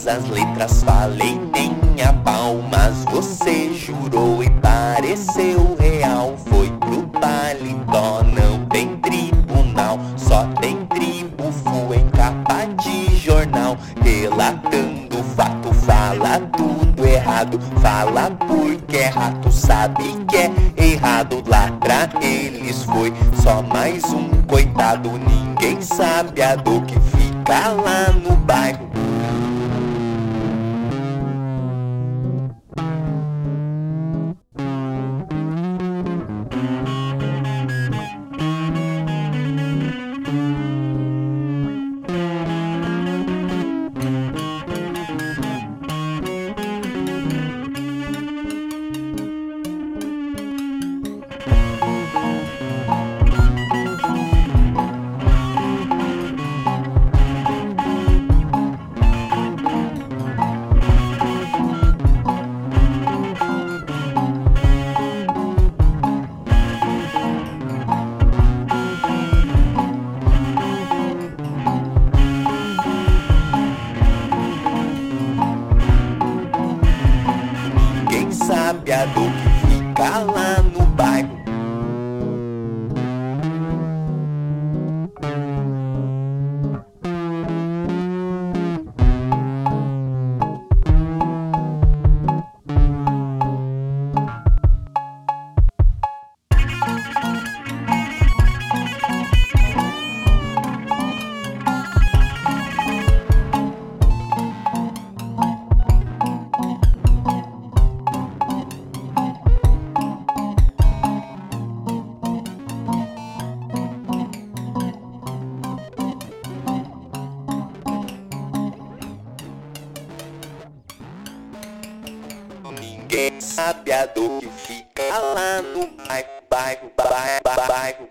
das letras falei nem a palmas. Você jurou e pareceu real. Foi pro paletó, não tem tribunal. Só tem tribufo em capa de jornal. Relatando fato, fala tudo errado. Fala porque é rato, sabe que é errado. Lá pra eles foi só mais um coitado. Ninguém sabe a dor que fica lá no bairro Ninguém sabe a dor que fica Ninguém sabe a dor que fica lá no bairro, bairro, bairro, bairro.